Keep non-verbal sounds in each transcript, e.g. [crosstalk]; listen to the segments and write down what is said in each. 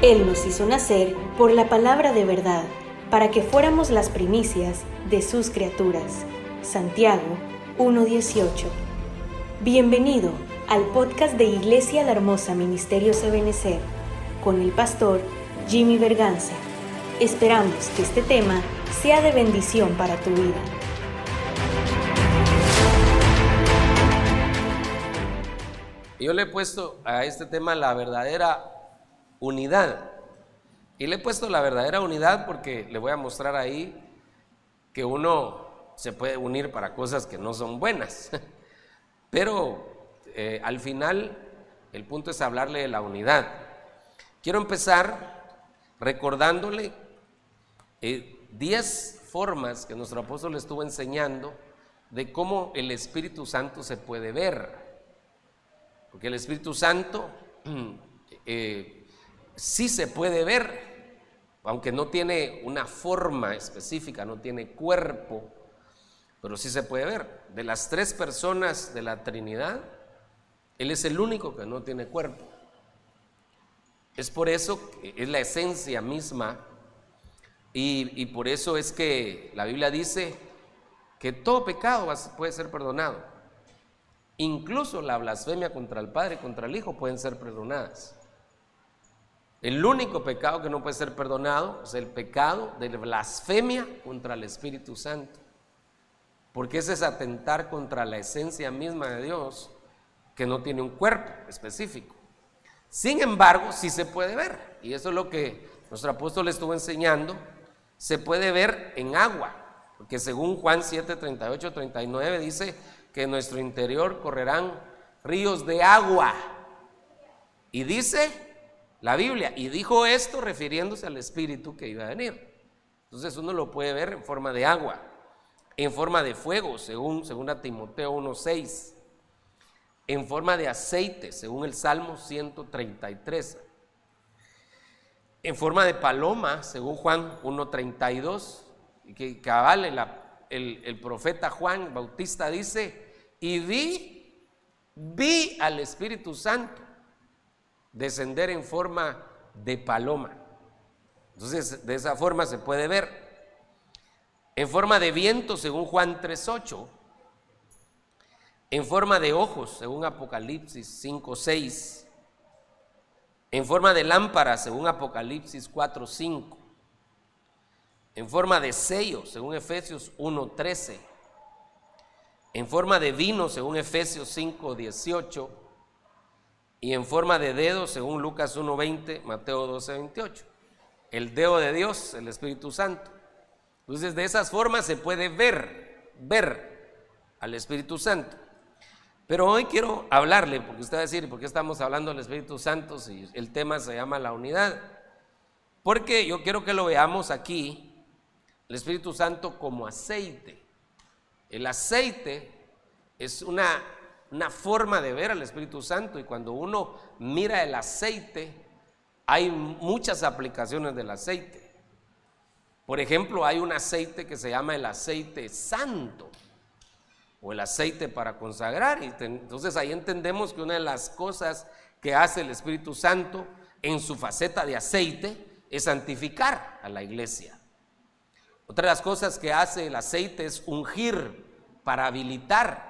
Él nos hizo nacer por la palabra de verdad, para que fuéramos las primicias de sus criaturas. Santiago 1.18. Bienvenido al podcast de Iglesia La Hermosa Ministerio Ebenecer con el pastor Jimmy Berganza. Esperamos que este tema sea de bendición para tu vida. Yo le he puesto a este tema la verdadera unidad. Y le he puesto la verdadera unidad porque le voy a mostrar ahí que uno se puede unir para cosas que no son buenas. [laughs] Pero eh, al final el punto es hablarle de la unidad. Quiero empezar recordándole 10 eh, formas que nuestro apóstol estuvo enseñando de cómo el Espíritu Santo se puede ver. Porque el Espíritu Santo [clears throat] eh, sí se puede ver, aunque no tiene una forma específica, no tiene cuerpo, pero sí se puede ver. De las tres personas de la Trinidad, Él es el único que no tiene cuerpo. Es por eso que es la esencia misma y, y por eso es que la Biblia dice que todo pecado puede ser perdonado. Incluso la blasfemia contra el Padre y contra el Hijo pueden ser perdonadas. El único pecado que no puede ser perdonado es el pecado de blasfemia contra el Espíritu Santo. Porque ese es atentar contra la esencia misma de Dios, que no tiene un cuerpo específico. Sin embargo, sí se puede ver, y eso es lo que nuestro apóstol estuvo enseñando, se puede ver en agua, porque según Juan 7, 38, 39 dice que en nuestro interior correrán ríos de agua. Y dice la Biblia. Y dijo esto refiriéndose al Espíritu que iba a venir. Entonces uno lo puede ver en forma de agua, en forma de fuego, según, según Timoteo 1.6, en forma de aceite, según el Salmo 133, en forma de paloma, según Juan 1.32, que cabal el, el profeta Juan Bautista dice, y vi, vi al Espíritu Santo descender en forma de paloma. Entonces, de esa forma se puede ver. En forma de viento, según Juan 3.8. En forma de ojos, según Apocalipsis 5.6. En forma de lámpara, según Apocalipsis 4.5. En forma de sello, según Efesios 1.13. En forma de vino, según Efesios 5.18 y en forma de dedo, según Lucas 1.20, Mateo 12.28. El dedo de Dios, el Espíritu Santo. Entonces, de esas formas se puede ver, ver al Espíritu Santo. Pero hoy quiero hablarle, porque usted va a decir, ¿por qué estamos hablando del Espíritu Santo si el tema se llama la unidad? Porque yo quiero que lo veamos aquí, el Espíritu Santo como aceite. El aceite es una una forma de ver al Espíritu Santo y cuando uno mira el aceite, hay muchas aplicaciones del aceite. Por ejemplo, hay un aceite que se llama el aceite santo o el aceite para consagrar. Y entonces ahí entendemos que una de las cosas que hace el Espíritu Santo en su faceta de aceite es santificar a la iglesia. Otra de las cosas que hace el aceite es ungir para habilitar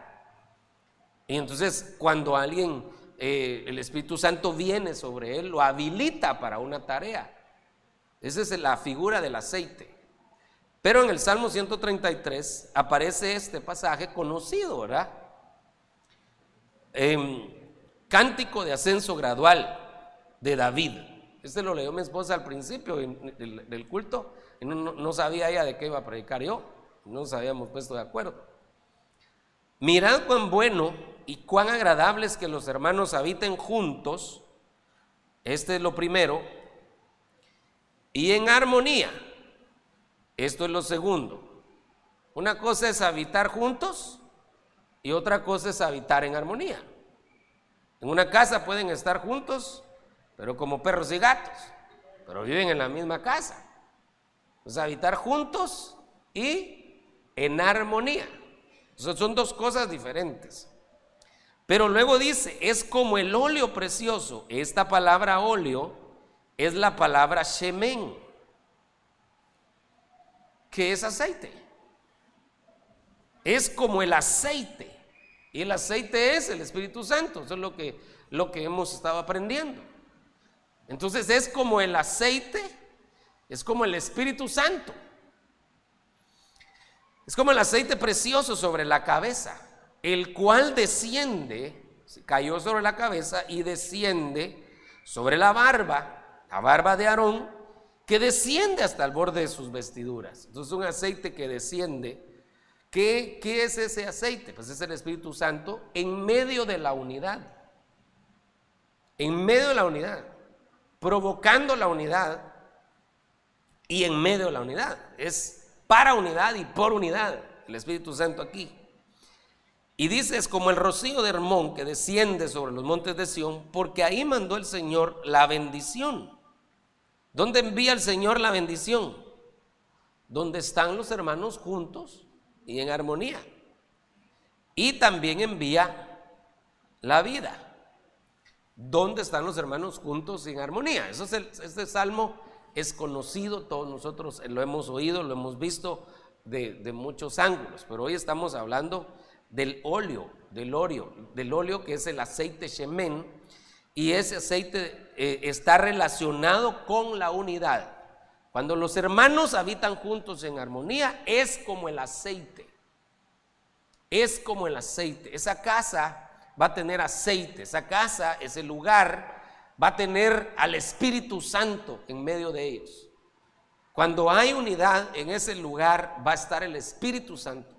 y entonces cuando alguien, eh, el Espíritu Santo viene sobre él, lo habilita para una tarea. Esa es la figura del aceite. Pero en el Salmo 133 aparece este pasaje conocido, ¿verdad? Em, cántico de ascenso gradual de David. Este lo leyó mi esposa al principio del, culto no, no, sabía ella de qué iba a predicar yo. No nos habíamos puesto de acuerdo. Mirad cuán bueno y cuán agradable es que los hermanos habiten juntos. Este es lo primero. Y en armonía. Esto es lo segundo. Una cosa es habitar juntos y otra cosa es habitar en armonía. En una casa pueden estar juntos, pero como perros y gatos, pero viven en la misma casa. Es habitar juntos y en armonía son dos cosas diferentes. Pero luego dice, es como el óleo precioso. Esta palabra óleo es la palabra shemen, que es aceite. Es como el aceite. Y el aceite es el Espíritu Santo. Eso es lo que, lo que hemos estado aprendiendo. Entonces es como el aceite, es como el Espíritu Santo. Es como el aceite precioso sobre la cabeza, el cual desciende, cayó sobre la cabeza y desciende sobre la barba, la barba de Aarón, que desciende hasta el borde de sus vestiduras. Entonces un aceite que desciende. ¿Qué, ¿Qué es ese aceite? Pues es el Espíritu Santo en medio de la unidad. En medio de la unidad provocando la unidad y en medio de la unidad. Es para unidad y por unidad el Espíritu Santo aquí. Y dice, es como el rocío de Hermón que desciende sobre los montes de Sión, porque ahí mandó el Señor la bendición. ¿Dónde envía el Señor la bendición? Donde están los hermanos juntos y en armonía. Y también envía la vida. ¿Dónde están los hermanos juntos en armonía? Eso es este salmo es conocido, todos nosotros lo hemos oído, lo hemos visto de, muchos ángulos, pero hoy estamos hablando del óleo, del óleo, del óleo que es el aceite shemen, y ese aceite eh, está relacionado con la unidad. Cuando los hermanos habitan juntos en armonía, es como el aceite. Es como el aceite. Esa casa va a tener aceite, esa casa, ese lugar, va a tener al Espíritu Santo en medio de ellos. Cuando hay unidad en ese lugar va a estar el Espíritu Santo.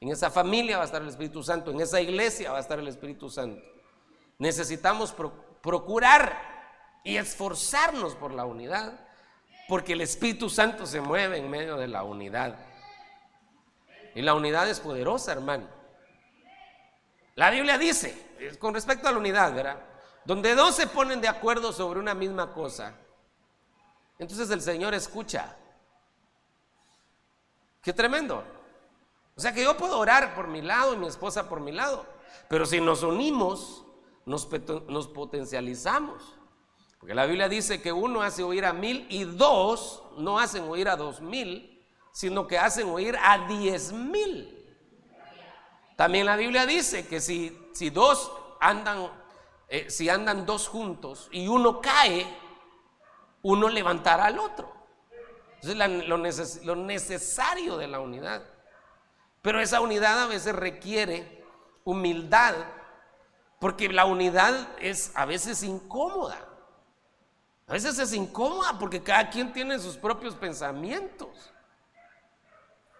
En esa familia va a estar el Espíritu Santo, en esa iglesia va a estar el Espíritu Santo. Necesitamos procurar y esforzarnos por la unidad, porque el Espíritu Santo se mueve en medio de la unidad. Y la unidad es poderosa, hermano. La Biblia dice, con respecto a la unidad, ¿verdad? Donde dos se ponen de acuerdo sobre una misma cosa, entonces el Señor escucha. Qué tremendo. O sea que yo puedo orar por mi lado y mi esposa por mi lado, pero si nos unimos, nos, nos potencializamos. Porque la Biblia dice que uno hace oír a mil y dos no hacen oír a dos mil, sino que hacen oír a diez mil. También la Biblia dice que si, si dos andan, eh, si andan dos juntos y uno cae, uno levantará al otro. Entonces lo, lo necesario de la unidad. Pero esa unidad a veces requiere humildad, porque la unidad es a veces incómoda. A veces es incómoda porque cada quien tiene sus propios pensamientos.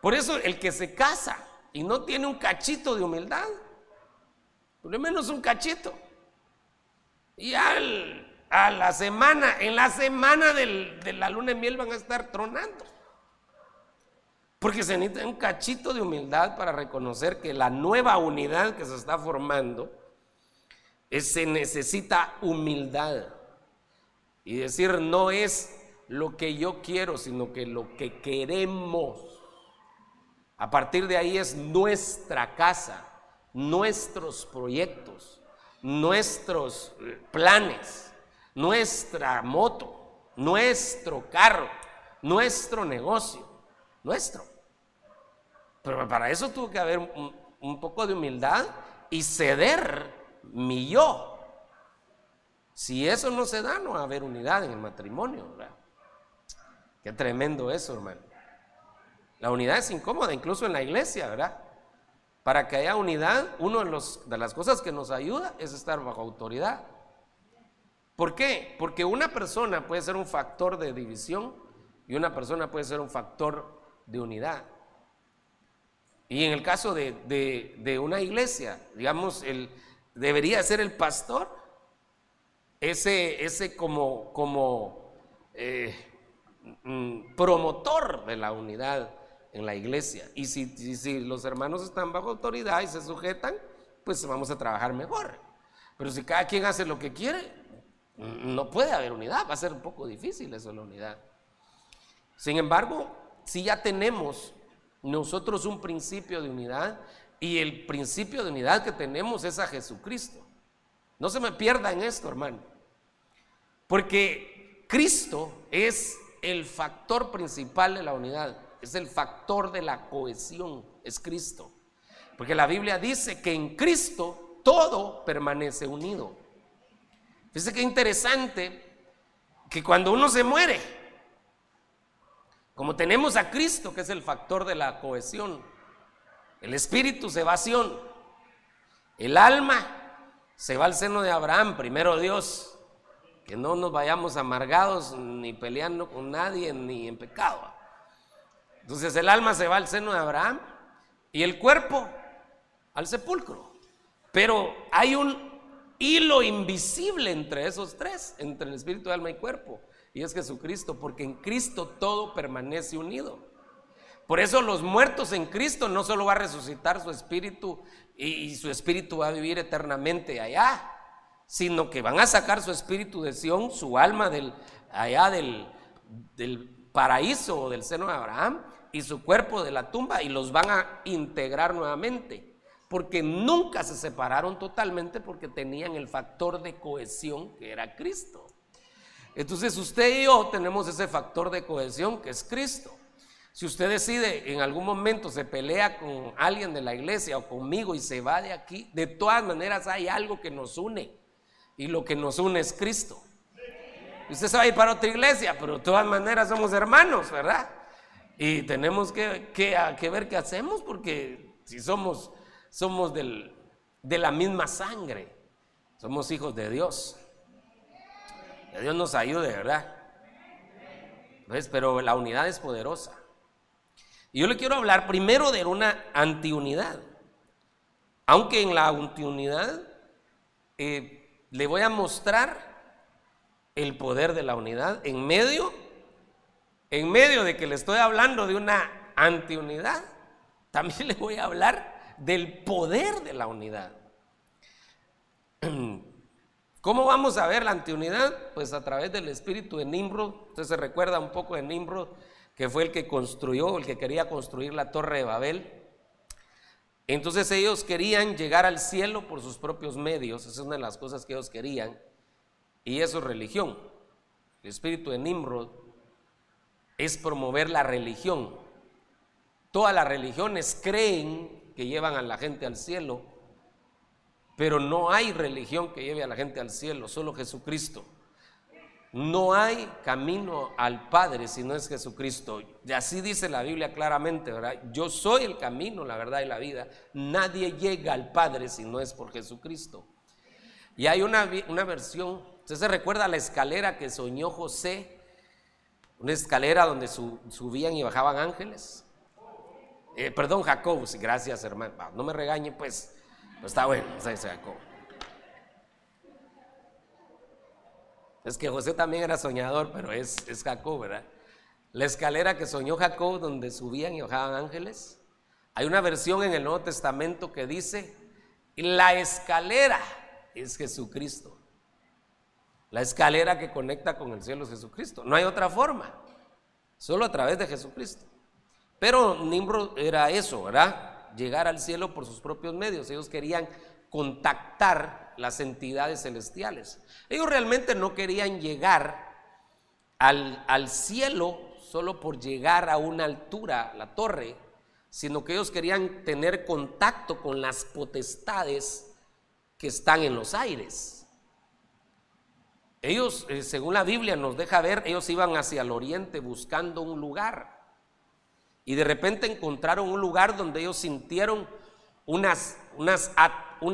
Por eso el que se casa y no tiene un cachito de humildad, por lo menos un cachito. Y al, a la semana, en la semana de la luna de miel van a estar tronando. Porque se necesita un cachito de humildad para reconocer que la nueva unidad que se está formando se necesita humildad. Y decir no es lo que yo quiero, sino que lo que queremos. A partir de ahí es nuestra casa, nuestros proyectos, nuestros eh, planes, nuestra moto, nuestro carro, nuestro negocio, nuestro. Pero para eso tuvo que haber un, poco de humildad y ceder mi yo. Si eso no se da, no va a haber unidad en el matrimonio. Qué tremendo eso, hermano. La unidad es incómoda, incluso en la iglesia, ¿verdad? Para que haya unidad, una de, de las cosas que nos ayuda es estar bajo autoridad. ¿Por qué? Porque una persona puede ser un factor de división y una persona puede ser un factor de unidad. Y en el caso de, una iglesia, digamos, el, debería ser el pastor, ese, ese como, como eh, mm, promotor de la unidad en la iglesia. Y si, si, los hermanos están bajo autoridad y se sujetan, pues vamos a trabajar mejor. Pero si cada quien hace lo que quiere, no puede haber unidad, va a ser un poco difícil eso la unidad. Sin embargo, si ya tenemos nosotros un principio de unidad y el principio de unidad que tenemos es a Jesucristo. No se me pierda en esto, hermano. Porque Cristo es el factor principal de la unidad, es el factor de la cohesión, es Cristo. Porque la Biblia dice que en Cristo todo permanece unido. Fíjese qué interesante que cuando uno se muere, como tenemos a Cristo, que es el factor de la cohesión, el espíritu se va a Sion, el alma se va al seno de Abraham, primero Dios, que no nos vayamos amargados ni peleando con nadie ni en pecado. Entonces el alma se va al seno de Abraham y el cuerpo al sepulcro. Pero hay un hilo invisible entre esos tres, entre el espíritu, alma y cuerpo, y es Jesucristo, porque en Cristo todo permanece unido. Por eso los muertos en Cristo no solo va a resucitar su espíritu y, su espíritu va a vivir eternamente allá, sino que van a sacar su espíritu de Sión, su alma del, allá del, del paraíso o del seno de Abraham y su cuerpo de la tumba y los van a integrar nuevamente porque nunca se separaron totalmente porque tenían el factor de cohesión que era Cristo. Entonces usted y yo tenemos ese factor de cohesión que es Cristo. Si usted decide en algún momento se pelea con alguien de la iglesia o conmigo y se va de aquí, de todas maneras hay algo que nos une y lo que nos une es Cristo. Usted se va a ir para otra iglesia, pero de todas maneras somos hermanos, ¿verdad? Y tenemos que, que ver qué hacemos porque si somos somos de la misma sangre. Somos hijos de Dios. Dios nos ayude, ¿verdad? Pero la unidad es poderosa. Y yo le quiero hablar primero de una antiunidad. Aunque en la antiunidad eh, le voy a mostrar el poder de la unidad en medio, en medio de que le estoy hablando de una antiunidad, [laughs] también le voy a hablar del poder de la unidad. [clears throat] ¿Cómo vamos a ver la antiunidad? Pues a través del espíritu de Nimrod. Usted se recuerda un poco de Nimrod, que fue el que construyó, el que quería construir la torre de Babel. Entonces ellos querían llegar al cielo por sus propios medios, esa es una de las cosas que ellos querían, y eso es religión. El espíritu de Nimrod es promover la religión. Todas las religiones creen que llevan a la gente al cielo, pero no hay religión que lleve a la gente al cielo, solo Jesucristo. No hay camino al Padre si no es Jesucristo. Y así dice la Biblia claramente, ¿verdad? Yo soy el camino, la verdad y la vida. Nadie llega al Padre si no es por Jesucristo. Y hay una, una versión, ¿usted se recuerda la escalera que soñó José? Una escalera donde subían y bajaban ángeles. Eh, perdón, Jacob, gracias hermano. No me regañe, pues. Está bueno, es Jacob. Es que José también era soñador, pero es, es Jacob, ¿verdad? La escalera que soñó Jacob donde subían y bajaban ángeles. Hay una versión en el Nuevo Testamento que dice, la escalera es Jesucristo. La escalera que conecta con el cielo es Jesucristo. No hay otra forma, solo a través de Jesucristo. Pero Nimrod era eso, ¿verdad? Llegar al cielo por sus propios medios. Ellos querían contactar las entidades celestiales. Ellos realmente no querían llegar al, al cielo solo por llegar a una altura, la torre, sino que ellos querían tener contacto con las potestades que están en los aires. Ellos, eh, según la Biblia nos deja ver, ellos iban hacia el oriente buscando un lugar. Y de repente encontraron un lugar donde ellos sintieron una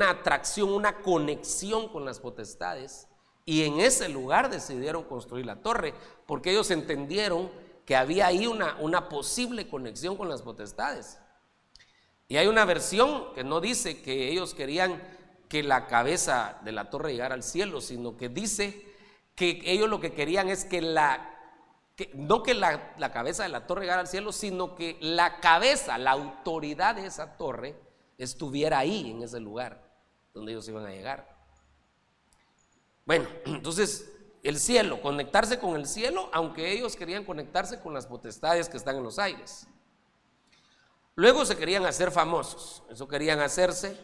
atracción, una conexión con las potestades. Y en ese lugar decidieron construir la torre, porque ellos entendieron que había ahí una, una posible conexión con las potestades. Y hay una versión que no dice que ellos querían que la cabeza de la torre llegara al cielo, sino que dice que ellos lo que querían es que la no que la, cabeza de la torre llegara al cielo, sino que la cabeza, la autoridad de esa torre estuviera ahí, en ese lugar donde ellos iban a llegar. Bueno, [clears throat] entonces el cielo, conectarse con el cielo, aunque ellos querían conectarse con las potestades que están en los aires. Luego se querían hacer famosos, eso querían hacerse.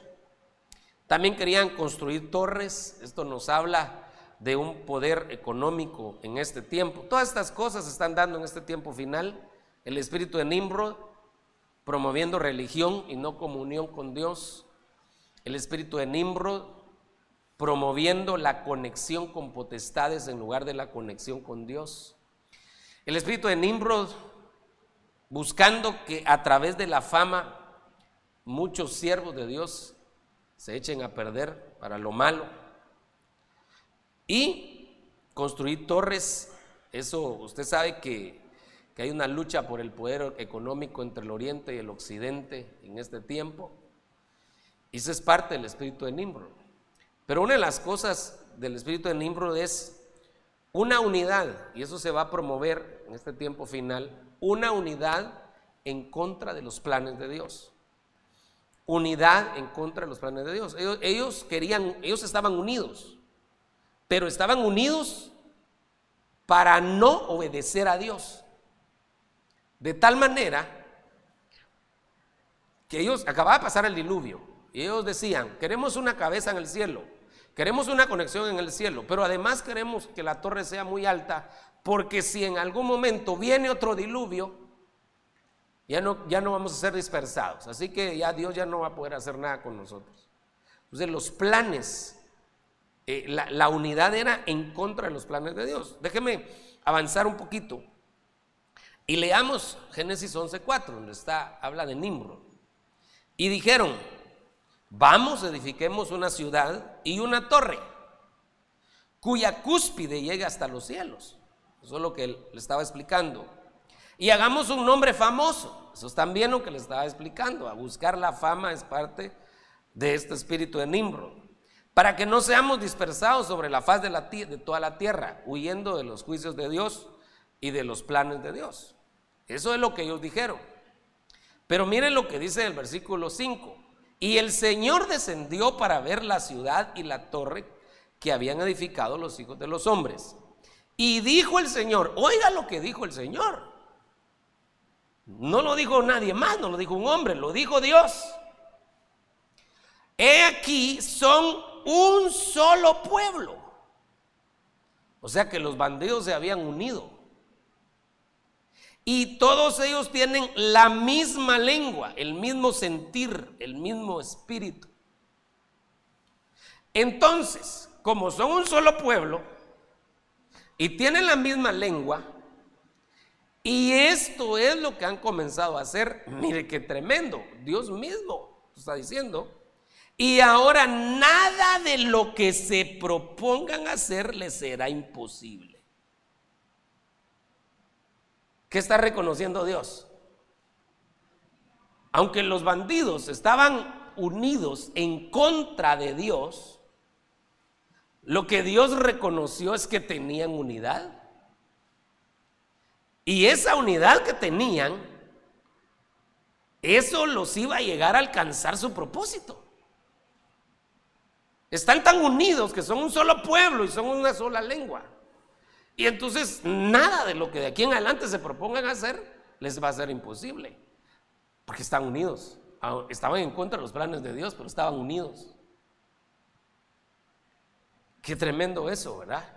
También querían construir torres, esto nos habla de un poder económico en este tiempo. Todas estas cosas se están dando en este tiempo final. El espíritu de Nimrod promoviendo religión y no comunión con Dios. El espíritu de Nimrod promoviendo la conexión con potestades en lugar de la conexión con Dios. El espíritu de Nimrod buscando que a través de la fama muchos siervos de Dios se echen a perder para lo malo. Y construir torres, eso usted sabe que, que hay una lucha por el poder económico entre el oriente y el occidente en este tiempo. Y eso es parte del espíritu de Nimrod. Pero una de las cosas del espíritu de Nimrod es una unidad, y eso se va a promover en este tiempo final, una unidad en contra de los planes de Dios. Unidad en contra de los planes de Dios. Ellos, querían, ellos estaban unidos, pero estaban unidos para no obedecer a Dios. De tal manera que ellos, acababa de pasar el diluvio, y ellos decían, queremos una cabeza en el cielo, queremos una conexión en el cielo, pero además queremos que la torre sea muy alta, porque si en algún momento viene otro diluvio, ya no, ya no vamos a ser dispersados. Así que ya Dios ya no va a poder hacer nada con nosotros. Entonces los planes, eh, la, unidad era en contra de los planes de Dios. Déjeme avanzar un poquito y leamos Génesis 11.4, donde está, habla de Nimrod. Y dijeron, vamos, edifiquemos una ciudad y una torre, cuya cúspide llega hasta los cielos. Eso es lo que le estaba explicando. Y hagamos un nombre famoso. Eso es también lo que le estaba explicando. A buscar la fama es parte de este espíritu de Nimrod. Para que no seamos dispersados sobre la faz de, la, de toda la tierra, huyendo de los juicios de Dios y de los planes de Dios. Eso es lo que ellos dijeron. Pero miren lo que dice el versículo 5. Y el Señor descendió para ver la ciudad y la torre que habían edificado los hijos de los hombres. Y dijo el Señor, oiga lo que dijo el Señor. No lo dijo nadie más, no lo dijo un hombre, lo dijo Dios. He aquí son un solo pueblo. O sea que los bandidos se habían unido. Y todos ellos tienen la misma lengua, el mismo sentir, el mismo espíritu. Entonces, como son un solo pueblo y tienen la misma lengua, y esto es lo que han comenzado a hacer. Mire qué tremendo. Dios mismo está diciendo. Y ahora nada de lo que se propongan hacer les será imposible. ¿Qué está reconociendo Dios? Aunque los bandidos estaban unidos en contra de Dios, lo que Dios reconoció es que tenían unidad. Y esa unidad que tenían, eso los iba a llegar a alcanzar su propósito. Están tan unidos que son un solo pueblo y son una sola lengua. Y entonces nada de lo que de aquí en adelante se propongan hacer les va a ser imposible. Porque están unidos. Ah, estaban en contra de los planes de Dios, pero estaban unidos. Qué tremendo eso, ¿verdad?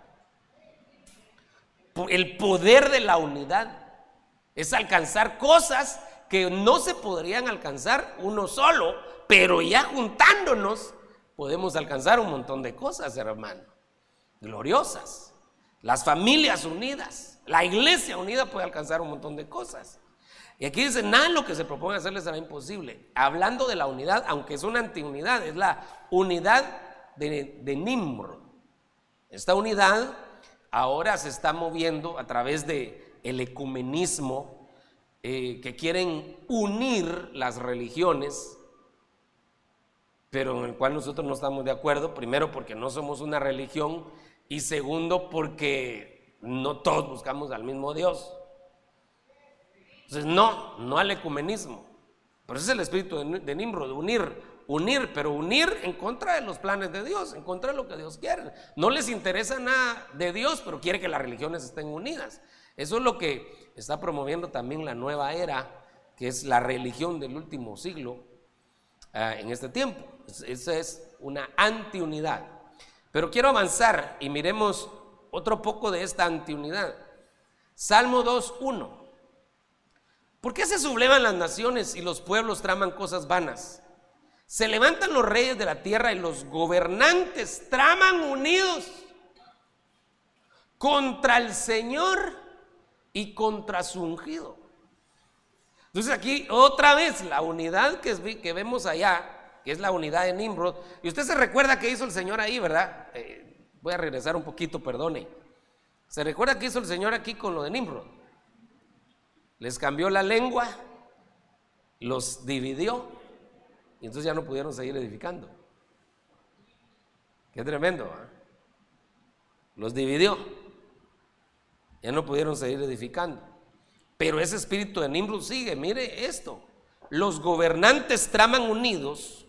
El poder de la unidad es alcanzar cosas que no se podrían alcanzar uno solo, pero ya juntándonos podemos alcanzar un montón de cosas, hermano. Gloriosas. Las familias unidas, la iglesia unida puede alcanzar un montón de cosas. Y aquí dice, nada lo que se propone hacerles será imposible. Hablando de la unidad, aunque es una antiunidad, es la unidad de, de Nimrod. Esta unidad ahora se está moviendo a través de ecumenismo, eh, que quieren unir las religiones, pero en el cual nosotros no estamos de acuerdo, primero porque no somos una religión y segundo porque no todos buscamos al mismo Dios. Entonces, no, no al ecumenismo. Pero ese es el espíritu de, de Nimrod, unir unir, pero unir en contra de los planes de Dios, en contra de lo que Dios quiere. No les interesa nada de Dios, pero quiere que las religiones estén unidas. Eso es lo que está promoviendo también la nueva era, que es la religión del último siglo ah, en este tiempo. Esa es una antiunidad. Pero quiero avanzar y miremos otro poco de esta antiunidad. Salmo 2.1. ¿Por qué se sublevan las naciones y los pueblos traman cosas vanas? Se levantan los reyes de la tierra y los gobernantes traman unidos contra el Señor y contra su ungido. Entonces aquí otra vez la unidad que, vemos allá, que es la unidad de Nimrod, y usted se recuerda que hizo el Señor ahí, ¿verdad? Eh, voy a regresar un poquito, perdone. ¿Se recuerda que hizo el Señor aquí con lo de Nimrod? Les cambió la lengua, los dividió y entonces ya no pudieron seguir edificando. Qué tremendo. ¿ah? Los dividió. Ya no pudieron seguir edificando. Pero ese espíritu de Nimrod sigue. Mire esto. Los gobernantes traman unidos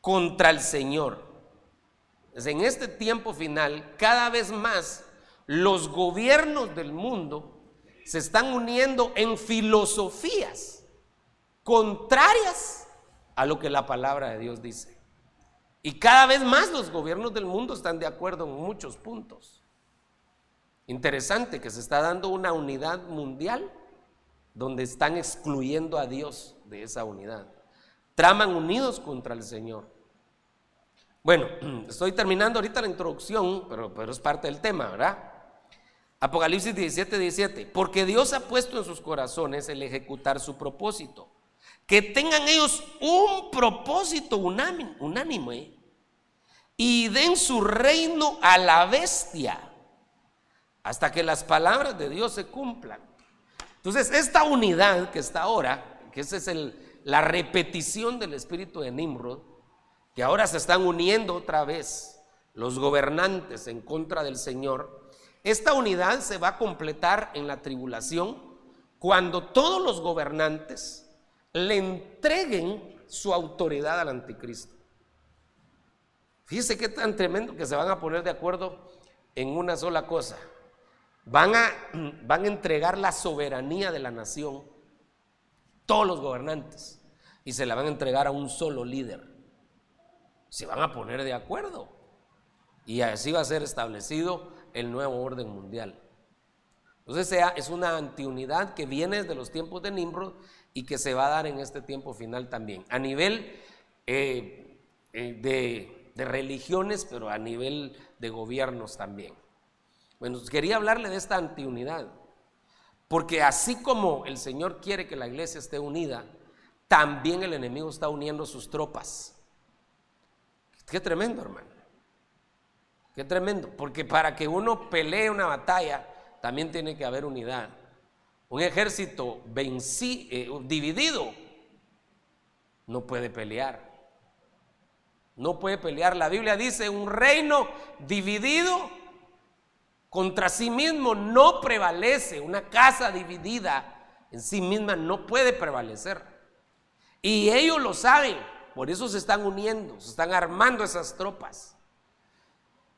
contra el Señor. En este tiempo final, cada vez más los gobiernos del mundo se están uniendo en filosofías contrarias a lo que la palabra de Dios dice. Y cada vez más los gobiernos del mundo están de acuerdo en muchos puntos. Interesante que se está dando una unidad mundial donde están excluyendo a Dios de esa unidad. Traman unidos contra el Señor. Bueno, [clears throat] estoy terminando ahorita la introducción, pero, pero es parte del tema, ¿verdad? Apocalipsis 17, 17. Porque Dios ha puesto en sus corazones el ejecutar su propósito. Que tengan ellos un propósito unánime y den su reino a la bestia hasta que las palabras de Dios se cumplan. Entonces, esta unidad que está ahora, que esa es la repetición del espíritu de Nimrod, que ahora se están uniendo otra vez los gobernantes en contra del Señor, esta unidad se va a completar en la tribulación cuando todos los gobernantes le entreguen su autoridad al anticristo. Fíjese qué tan tremendo que se van a poner de acuerdo en una sola cosa. Van a, [clears throat] van a entregar la soberanía de la nación, todos los gobernantes, y se la van a entregar a un solo líder. Se van a poner de acuerdo. Y así va a ser establecido el nuevo orden mundial. Entonces es una antiunidad que viene desde los tiempos de Nimrod y que se va a dar en este tiempo final también. A nivel eh, eh, de religiones, pero a nivel de gobiernos también. Bueno, quería hablarle de esta antiunidad, porque así como el Señor quiere que la iglesia esté unida, también el enemigo está uniendo sus tropas. Qué tremendo, hermano. Qué tremendo, porque para que uno pelee una batalla, también tiene que haber unidad. Un ejército eh, dividido no puede pelear. No puede pelear. La Biblia dice, un reino dividido contra sí mismo no prevalece. Una casa dividida en sí misma no puede prevalecer. Y ellos lo saben, por eso se están uniendo, se están armando esas tropas.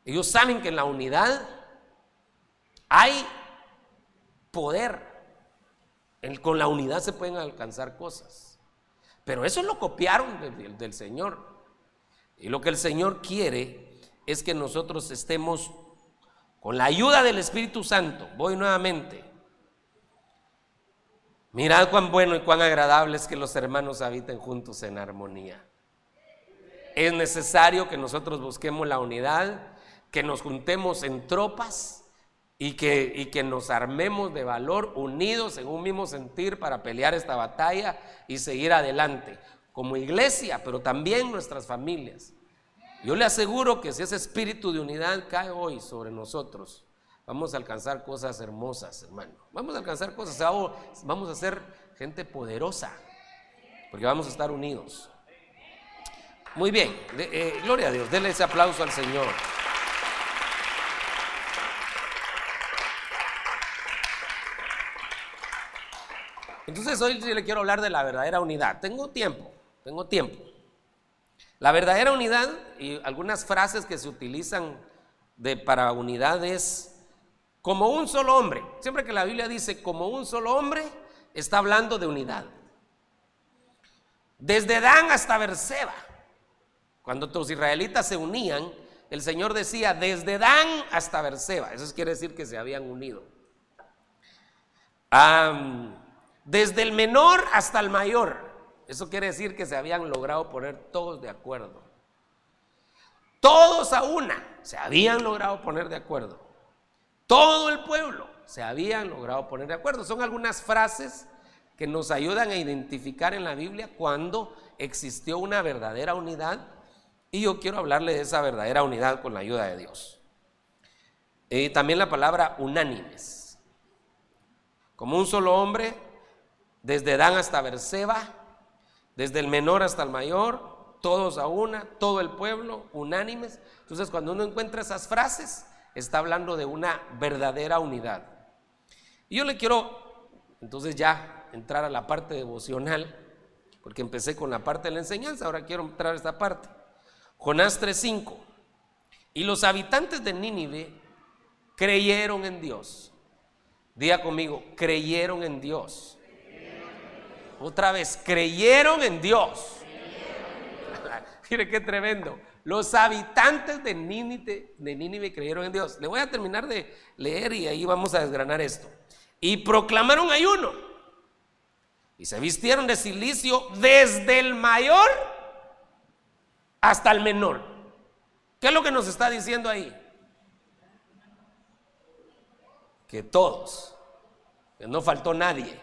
Ellos saben que en la unidad hay poder. con la unidad se pueden alcanzar cosas. Pero eso lo copiaron del, del Señor. Y lo que el Señor quiere es que nosotros estemos con la ayuda del Espíritu Santo. Voy nuevamente. Mirad cuán bueno y cuán agradable es que los hermanos habiten juntos en armonía. Es necesario que nosotros busquemos la unidad que nos juntemos en tropas y que, y que nos armemos de valor unidos en un mismo sentir para pelear esta batalla y seguir adelante, como iglesia, pero también nuestras familias. Yo le aseguro que si ese espíritu de unidad cae hoy sobre nosotros, vamos a alcanzar cosas hermosas, hermano. Vamos a alcanzar cosas, vamos a ser gente poderosa, porque vamos a estar unidos. Muy bien, eh, gloria a Dios, denle ese aplauso al Señor. Entonces hoy le quiero hablar de la verdadera unidad. Tengo tiempo, tengo tiempo. La verdadera unidad y algunas frases que se utilizan de, para unidad es como un solo hombre. Siempre que la Biblia dice como un solo hombre, está hablando de unidad. Desde Dan hasta Berseba, cuando los israelitas se unían, el Señor decía, desde Dan hasta Berseba. Eso quiere decir que se habían unido. desde el menor hasta el mayor. Eso quiere decir que se habían logrado poner todos de acuerdo. Todos a una se habían logrado poner de acuerdo. Todo el pueblo se habían logrado poner de acuerdo. Son algunas frases que nos ayudan a identificar en la Biblia cuando existió una verdadera unidad. Y yo quiero hablarle de esa verdadera unidad con la ayuda de Dios. Y también la palabra unánimes. Como un solo hombre, desde Dan hasta Berseba, desde el menor hasta el mayor, todos a una, todo el pueblo, unánimes. Entonces, cuando uno encuentra esas frases, está hablando de una verdadera unidad. Y yo le quiero, entonces ya entrar a la parte devocional, porque empecé con la parte de la enseñanza, ahora quiero entrar a esta parte. Jonás 3:5. Y los habitantes de Nínive creyeron en Dios. Diga conmigo, creyeron en Dios. Otra vez, creyeron en Dios. [laughs] Mire qué tremendo. Los habitantes de Nínive, de Nínive creyeron en Dios. Le voy a terminar de leer y ahí vamos a desgranar esto. Y proclamaron ayuno. Y se vistieron de silicio desde el mayor hasta el menor. ¿Qué es lo que nos está diciendo ahí? Que todos, que no faltó nadie,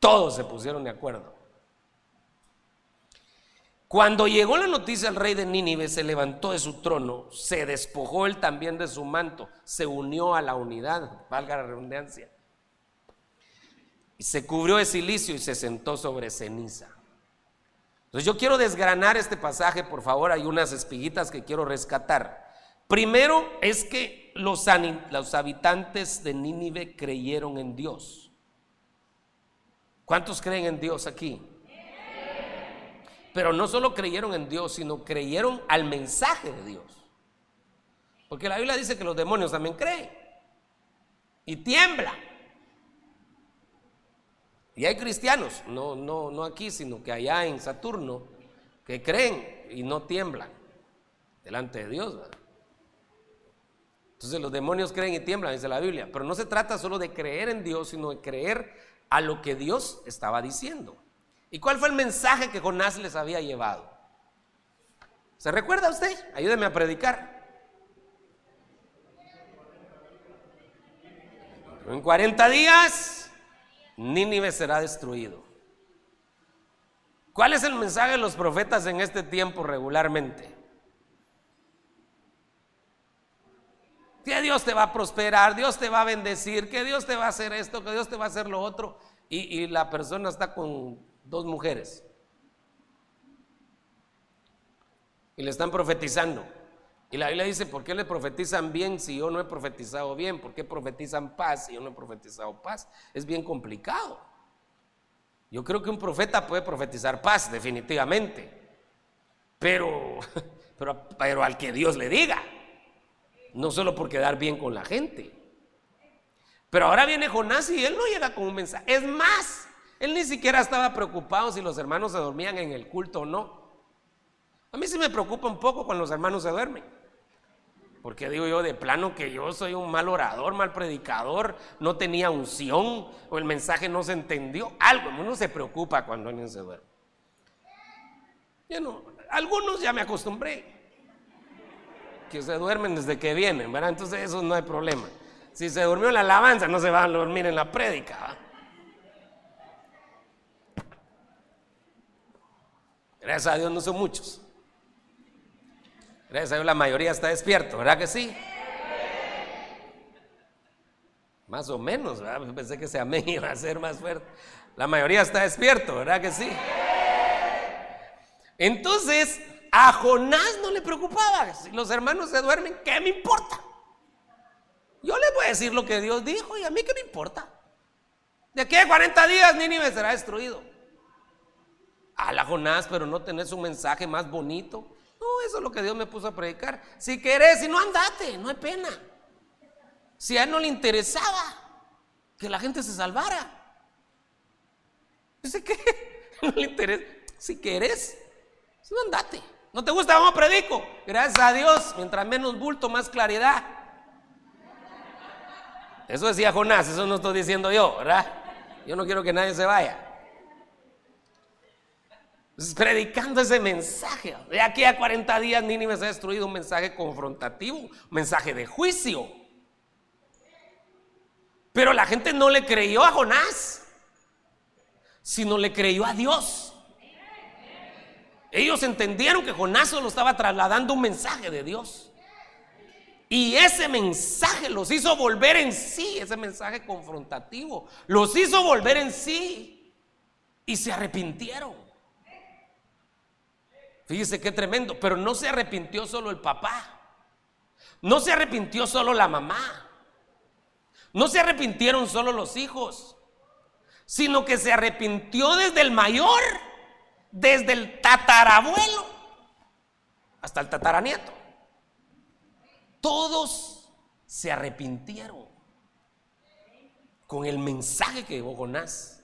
todos se pusieron de acuerdo. Cuando llegó la noticia al rey de Nínive, se levantó de su trono, se despojó él también de su manto, se unió a la unidad, valga la redundancia, y se cubrió de silicio y se sentó sobre ceniza. Entonces yo quiero desgranar este pasaje, por favor, hay unas espiguitas que quiero rescatar. Primero es que los, los habitantes de Nínive creyeron en Dios. ¿Cuántos creen en Dios aquí? Pero no solo creyeron en Dios, sino creyeron al mensaje de Dios. Porque la Biblia dice que los demonios también creen y tiemblan. Y hay cristianos, no, no, no aquí, sino que allá en Saturno, que creen y no tiemblan delante de Dios. Entonces los demonios creen y tiemblan, dice la Biblia. Pero no se trata solo de creer en Dios, sino de creer a lo que Dios estaba diciendo. ¿Y cuál fue el mensaje que Jonás les había llevado? ¿Se recuerda usted? Ayúdeme a predicar. En 40 días, Nínive será destruido. ¿Cuál es el mensaje de los profetas en este tiempo regularmente? Que Dios te va a prosperar, Dios te va a bendecir, que Dios te va a hacer esto, que Dios te va a hacer lo otro. Y, la persona está con dos mujeres. Y le están profetizando. Y la Biblia dice, ¿por qué le profetizan bien si yo no he profetizado bien? ¿Por qué profetizan paz si yo no he profetizado paz? Es bien complicado. Yo creo que un profeta puede profetizar paz, definitivamente. Pero, [laughs] pero, pero al que Dios le diga. No solo por quedar bien con la gente. Pero ahora viene Jonás y él no llega con un mensaje. Es más, él ni siquiera estaba preocupado si los hermanos se dormían en el culto o no. A mí sí me preocupa un poco cuando los hermanos se duermen. Porque digo yo de plano que yo soy un mal orador, mal predicador, no tenía unción o el mensaje no se entendió. Algo, uno se preocupa cuando alguien se duerme. Yo algunos ya me acostumbré. Que se duermen desde que vienen, ¿verdad? Entonces eso no hay problema. Si se durmió en la alabanza, no se van a dormir en la prédica. Gracias a Dios no son muchos. Gracias a Dios la mayoría está despierto, ¿verdad que sí? Más o menos, ¿verdad? Pensé que ese amén [laughs] iba a ser más fuerte. La mayoría está despierto, ¿verdad que sí? Entonces, a Jonás no le preocupaba. Si los hermanos se duermen, ¿qué me importa? Yo les voy a decir lo que Dios dijo y a mí qué me importa. De aquí a 40 días Nínive será destruido a la Jonás, pero no tenés un mensaje más bonito. No, eso es lo que Dios me puso a predicar. Si querés, si no andate, no hay pena. Si a él no le interesaba que la gente se salvara. Dice que [laughs] no le interesa. Si querés, si no andate. ¿No te gusta cómo predico? Gracias a Dios, mientras menos bulto, más claridad. Eso decía Jonás, eso no estoy diciendo yo, ¿verdad? Yo no quiero que nadie se vaya. predicando ese mensaje. De aquí a 40 días Nínive se ha destruido un mensaje confrontativo, un mensaje de juicio. Pero la gente no le creyó a Jonás, sino le creyó a Dios. Ellos entendieron que Jonás solo estaba trasladando un mensaje de Dios. Y ese mensaje los hizo volver en sí, ese mensaje confrontativo, los hizo volver en sí y se arrepintieron. Fíjese qué tremendo, pero no se arrepintió solo el papá, no se arrepintió solo la mamá, no se arrepintieron solo los hijos, sino que se arrepintió desde el mayor desde el tatarabuelo hasta el tataranieto. Todos se arrepintieron con el mensaje que llevó Jonás.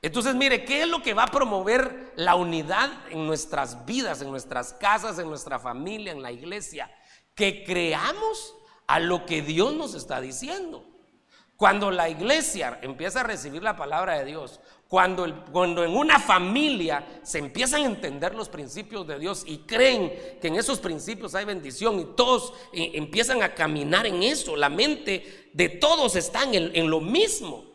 Entonces, mire, ¿qué es lo que va a promover la unidad en nuestras vidas, en nuestras casas, en nuestra familia, en la iglesia? Que creamos a lo que Dios nos está diciendo. Cuando la iglesia empieza a recibir la palabra de Dios, cuando, cuando en una familia se empiezan a entender los principios de Dios y creen que en esos principios hay bendición y todos eh, empiezan a caminar en eso, la mente de todos está en, en lo mismo.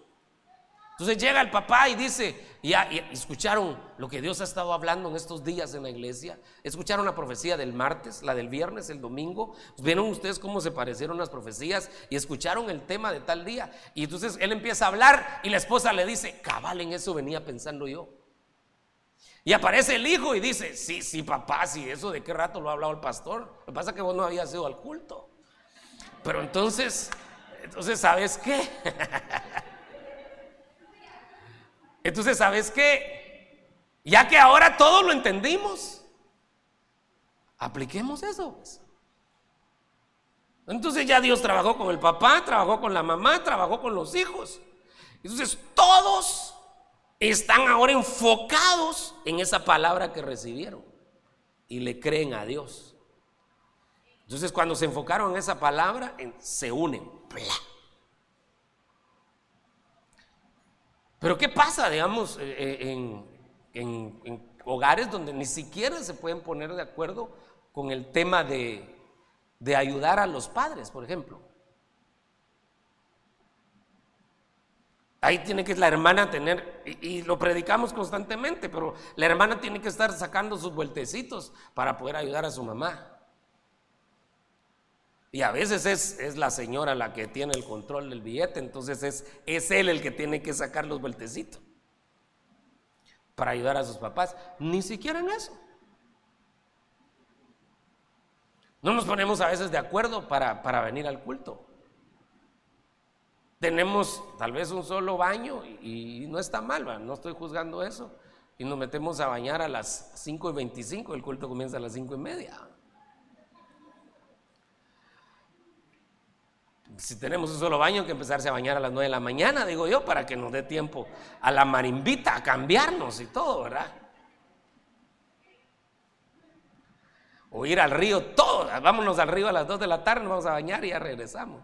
Entonces llega el papá y dice, ya, escucharon lo que Dios ha estado hablando en estos días en la iglesia. Escucharon la profecía del martes, la del viernes, el domingo. Vieron ustedes cómo se parecieron las profecías y escucharon el tema de tal día. Y entonces él empieza a hablar y la esposa le dice, cabal, en eso venía pensando yo. Y aparece el hijo y dice, sí, sí, papá, sí, eso de qué rato lo ha hablado el pastor. Lo que pasa es que vos no habías ido al culto. Pero entonces, entonces, ¿sabes qué? [laughs] Entonces, ¿sabes qué? Ya que ahora todo lo entendimos, apliquemos eso. Pues. Entonces ya Dios trabajó con el papá, trabajó con la mamá, trabajó con los hijos. Entonces todos están ahora enfocados en esa palabra que recibieron y le creen a Dios. Entonces cuando se enfocaron en esa palabra, se unen. Pero ¿qué pasa, digamos, eh, eh, en, hogares donde ni siquiera se pueden poner de acuerdo con el tema de, ayudar a los padres, por ejemplo? Ahí tiene que la hermana tener, y, lo predicamos constantemente, pero la hermana tiene que estar sacando sus vueltecitos para poder ayudar a su mamá. Y a veces es, la señora la que tiene el control del billete, entonces es, es él el que tiene que sacar los vueltecitos para ayudar a sus papás. Ni siquiera en eso. No nos ponemos a veces de acuerdo para, venir al culto. Tenemos tal vez un solo baño y, no está mal, no estoy juzgando eso. Y nos metemos a bañar a las 5 y 25, el culto comienza a las 5 y media. Si tenemos un solo baño, hay que empezarse a bañar a las 9 de la mañana, digo yo, para que nos dé tiempo a la marimbita a cambiarnos y todo, ¿verdad? O ir al río, todo, vámonos al río a las 2 de la tarde, nos vamos a bañar y ya regresamos.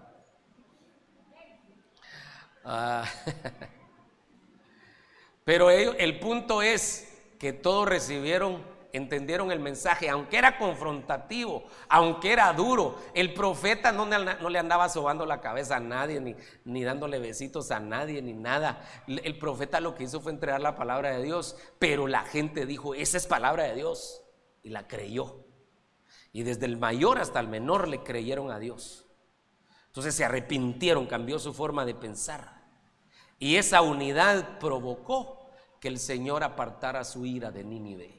Ah, [laughs] pero el punto es que todos recibieron entendieron el mensaje, aunque era confrontativo, aunque era duro. El profeta no, le andaba sobando la cabeza a nadie, ni, ni dándole besitos a nadie, ni nada. El profeta lo que hizo fue entregar la palabra de Dios, pero la gente dijo, esa es palabra de Dios, y la creyó. Y desde el mayor hasta el menor le creyeron a Dios. Entonces se arrepintieron, cambió su forma de pensar. Y esa unidad provocó que el Señor apartara su ira de Nínive.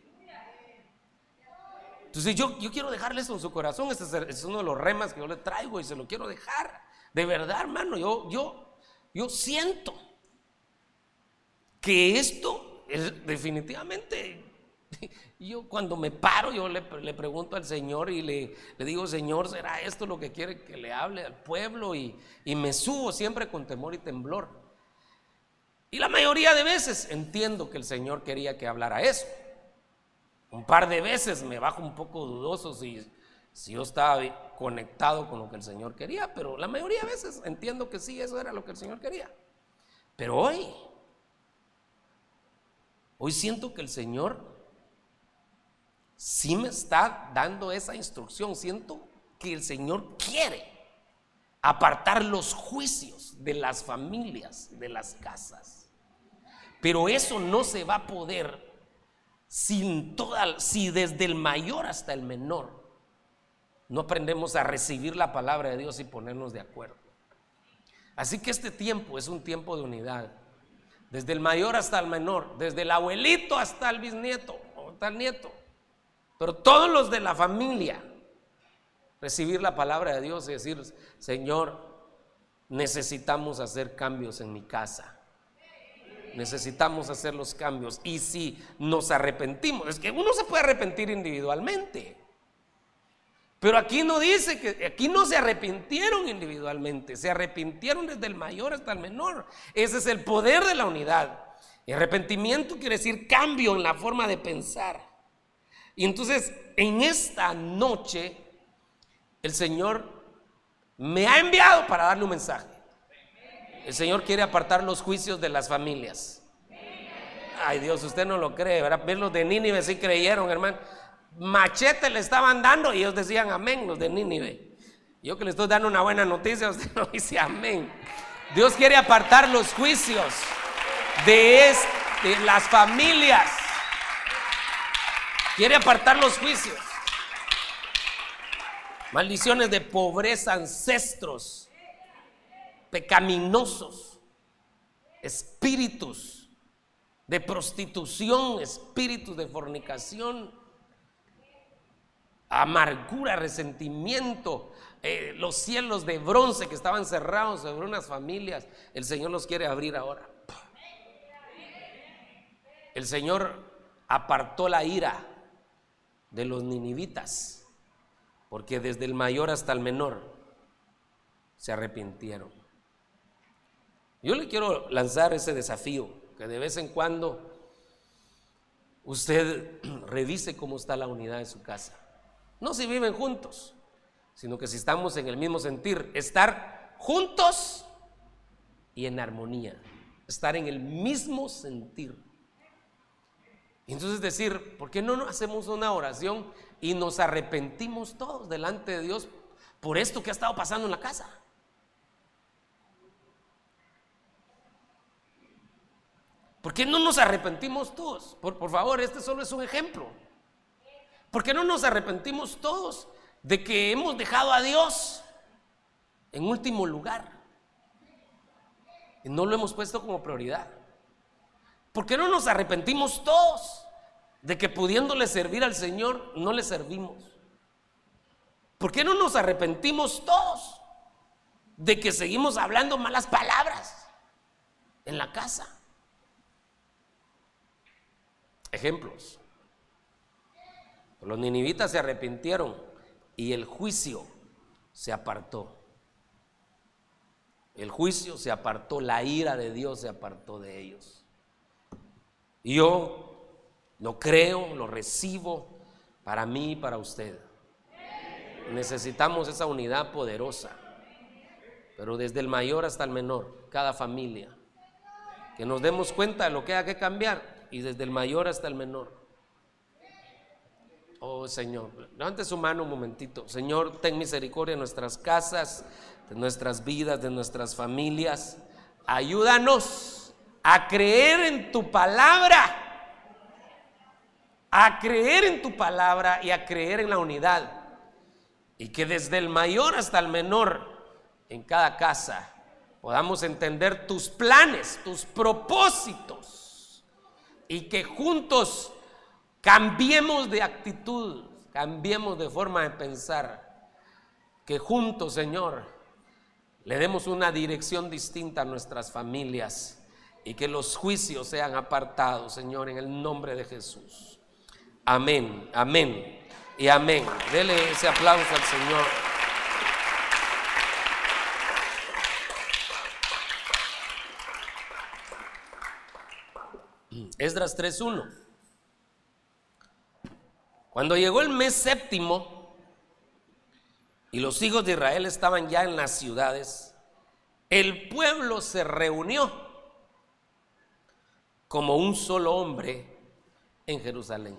Entonces yo, yo quiero dejarle eso en su corazón. Este es, uno de los remas que yo le traigo y se lo quiero dejar. De verdad, hermano, yo, yo, yo siento que esto es definitivamente [laughs] yo cuando me paro, yo le, pregunto al Señor y le, le, digo, Señor, ¿será esto lo que quiere que le hable al pueblo? Y, y, me subo siempre con temor y temblor. Y la mayoría de veces entiendo que el Señor quería que hablara eso. Un par de veces me bajo un poco dudoso si, si yo estaba conectado con lo que el Señor quería, pero la mayoría de veces entiendo que sí, eso era lo que el Señor quería. Pero hoy, hoy siento que el Señor sí me está dando esa instrucción. Siento que el Señor quiere apartar los juicios de las familias, de las casas. Pero eso no se va a poder sin toda, si desde el mayor hasta el menor no aprendemos a recibir la palabra de Dios y ponernos de acuerdo. Así que este tiempo es un tiempo de unidad. Desde el mayor hasta el menor, desde el abuelito hasta el bisnieto o hasta el nieto. Pero todos los de la familia, recibir la palabra de Dios y decir, Señor, necesitamos hacer cambios en mi casa necesitamos hacer los cambios. Y si nos arrepentimos, es que uno se puede arrepentir individualmente. Pero aquí no dice que aquí no se arrepintieron individualmente, se arrepintieron desde el mayor hasta el menor. Ese es el poder de la unidad. Y arrepentimiento quiere decir cambio en la forma de pensar. Y entonces, en esta noche, el Señor me ha enviado para darle un mensaje. El Señor quiere apartar los juicios de las familias. Ay Dios, usted no lo cree, ¿verdad? Ver los de Nínive sí creyeron, hermano. Machete le estaban dando y ellos decían amén, los de Nínive. Yo que le estoy dando una buena noticia, [laughs] usted no dice amén. Dios quiere apartar los juicios de, de las familias. Quiere apartar los juicios. Maldiciones de pobreza, ancestros pecaminosos, espíritus de prostitución, espíritus de fornicación, amargura, resentimiento, eh, los cielos de bronce que estaban cerrados sobre unas familias, el Señor los quiere abrir ahora. El Señor apartó la ira de los ninivitas, porque desde el mayor hasta el menor se arrepintieron. Yo le quiero lanzar ese desafío, que de vez en cuando usted [clears throat] revise cómo está la unidad de su casa. No si viven juntos, sino que si estamos en el mismo sentir, estar juntos y en armonía, estar en el mismo sentir. Y entonces decir, ¿por qué no hacemos una oración y nos arrepentimos todos delante de Dios por esto que ha estado pasando en la casa? ¿Por qué no nos arrepentimos todos? Por, favor, este solo es un ejemplo. ¿Por qué no nos arrepentimos todos de que hemos dejado a Dios en último lugar? Y no lo hemos puesto como prioridad. ¿Por qué no nos arrepentimos todos de que pudiéndole servir al Señor no le servimos? ¿Por qué no nos arrepentimos todos de que seguimos hablando malas palabras en la casa? Ejemplos. Los ninivitas se arrepintieron y el juicio se apartó. El juicio se apartó, la ira de Dios se apartó de ellos. Y yo lo creo, lo recibo para mí y para usted. Necesitamos esa unidad poderosa, pero desde el mayor hasta el menor, cada familia, que nos demos cuenta de lo que hay que cambiar y desde el mayor hasta el menor. Oh Señor, levante su mano un momentito. Señor, ten misericordia de nuestras casas, de nuestras vidas, de nuestras familias. Ayúdanos a creer en tu palabra. A creer en tu palabra y a creer en la unidad. Y que desde el mayor hasta el menor en cada casa podamos entender tus planes, tus propósitos y que juntos cambiemos de actitud, cambiemos de forma de pensar, que juntos, Señor, le demos una dirección distinta a nuestras familias y que los juicios sean apartados, Señor, en el nombre de Jesús. Amén, amén y amén. Dele ese aplauso al Señor. Esdras 3.1. Cuando llegó el mes séptimo y los hijos de Israel estaban ya en las ciudades, el pueblo se reunió como un solo hombre en Jerusalén.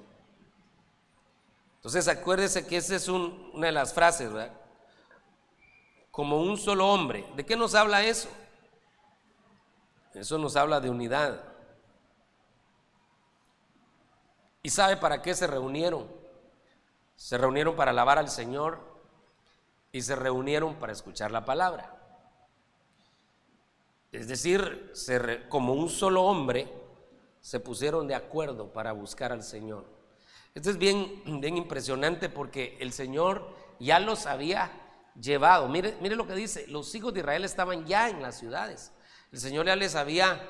Entonces acuérdese que esa es una de las frases, ¿verdad? Como un solo hombre. ¿De qué nos habla eso? Eso nos habla de unidad. ¿Y sabe para qué se reunieron? Se reunieron para alabar al Señor y se reunieron para escuchar la palabra. Es decir, como un solo hombre se pusieron de acuerdo para buscar al Señor. Esto es bien, bien impresionante porque el Señor ya los había llevado. Mire, mire lo que dice, los hijos de Israel estaban ya en las ciudades. El Señor ya les había,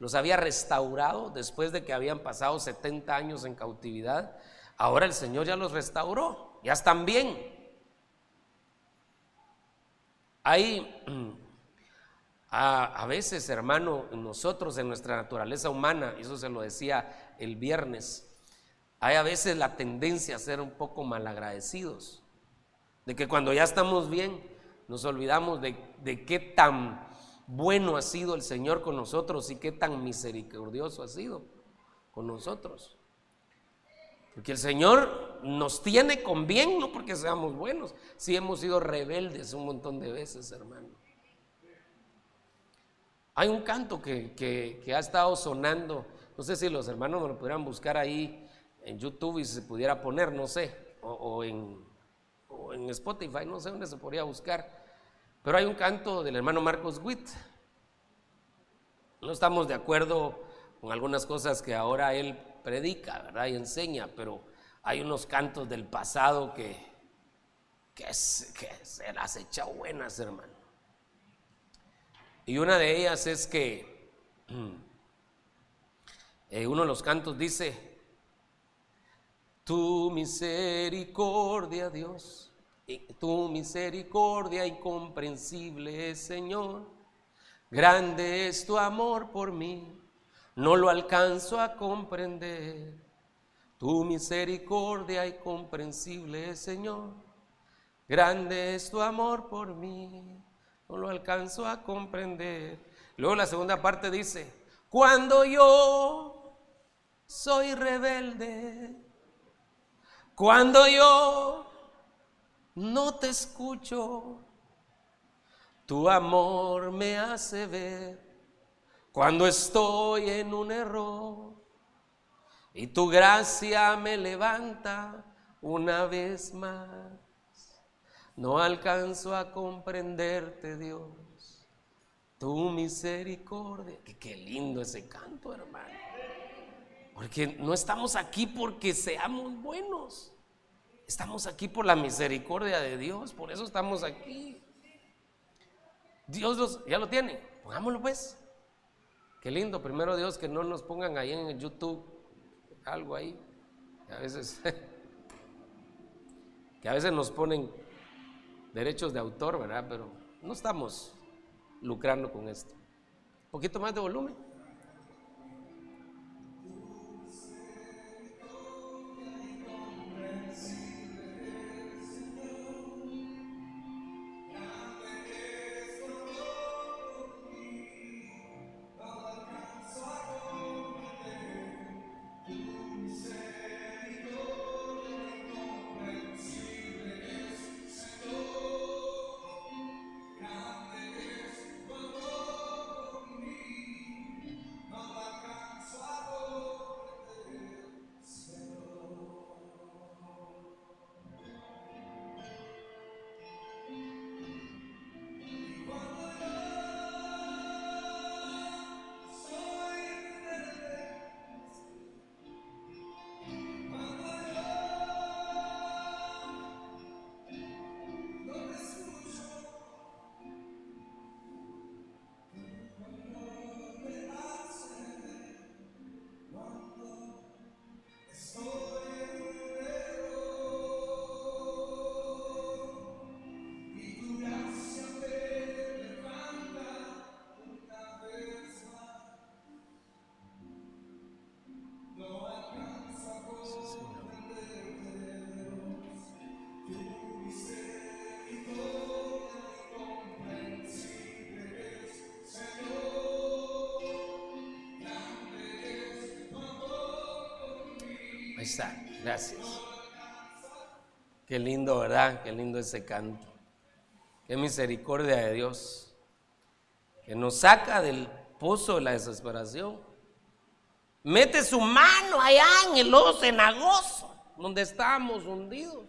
los había restaurado después de que habían pasado 70 años en cautividad. Ahora el Señor ya los restauró, ya están bien. Hay [clears throat] a, a, veces, hermano, nosotros en nuestra naturaleza humana, eso se lo decía el viernes, hay a veces la tendencia a ser un poco malagradecidos, de que cuando ya estamos bien nos olvidamos de, de qué tan bueno ha sido el Señor con nosotros y qué tan misericordioso ha sido con nosotros. Porque el Señor nos tiene con bien, no porque seamos buenos, si hemos sido rebeldes un montón de veces, hermano. Hay un canto que, ha estado sonando, no sé si los hermanos me lo pudieran buscar ahí en YouTube y se pudiera poner, no sé, o, en, o en Spotify, no sé dónde se podría buscar pero hay un canto del hermano Marcos Witt. No estamos de acuerdo con algunas cosas que ahora él predica, ¿verdad? Y enseña, pero hay unos cantos del pasado que, que, se las echa buenas, hermano. Y una de ellas es que [clears throat] eh, uno de los cantos dice, tu misericordia, Dios tu misericordia incomprensible, Señor. Grande es tu amor por mí, no lo alcanzo a comprender. Tu misericordia incomprensible, Señor. Grande es tu amor por mí, no lo alcanzo a comprender. Luego la segunda parte dice, cuando yo soy rebelde, cuando yo no te escucho. Tu amor me hace ver cuando estoy en un error y tu gracia me levanta una vez más. No alcanzo a comprenderte, Dios, tu misericordia. Qué, lindo ese canto, hermano. Porque no estamos aquí porque seamos buenos. Estamos aquí por la misericordia de Dios, por eso estamos aquí. Dios ya lo tiene, pongámoslo pues. Qué lindo, primero Dios que no nos pongan ahí en YouTube algo ahí. Que a veces, [laughs] que a veces nos ponen derechos de autor, ¿verdad? Pero no estamos lucrando con esto. Un poquito más de volumen. Gracias. Qué lindo, ¿verdad? Qué lindo ese canto. Qué misericordia de Dios. Que nos saca del pozo de la desesperación. Mete su mano allá en el lodo cenagoso, donde estamos hundidos.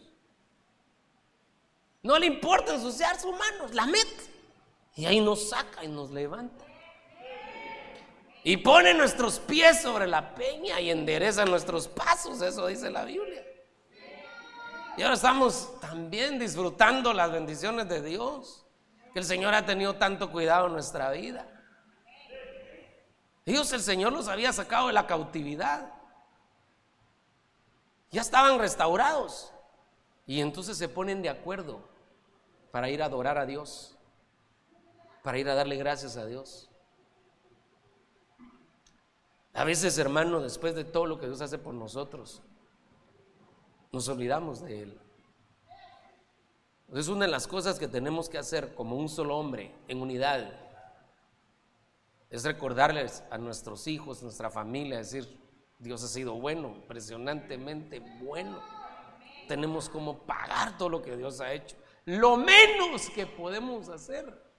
No le importa ensuciar sus manos, la mete. Y ahí nos saca y nos levanta. Y pone nuestros pies sobre la peña y endereza nuestros pasos, eso dice la Biblia. Y ahora estamos también disfrutando las bendiciones de Dios, que el Señor ha tenido tanto cuidado en nuestra vida. Ellos el Señor los había sacado de la cautividad. Ya estaban restaurados. Y entonces se ponen de acuerdo para ir a adorar a Dios, para ir a darle gracias a Dios. A veces, hermano, después de todo lo que Dios hace por nosotros, nos olvidamos de Él. Es una de las cosas que tenemos que hacer como un solo hombre, en unidad. Es recordarles a nuestros hijos, nuestra familia, decir, Dios ha sido bueno, impresionantemente bueno. Tenemos como pagar todo lo que Dios ha hecho. Lo menos que podemos hacer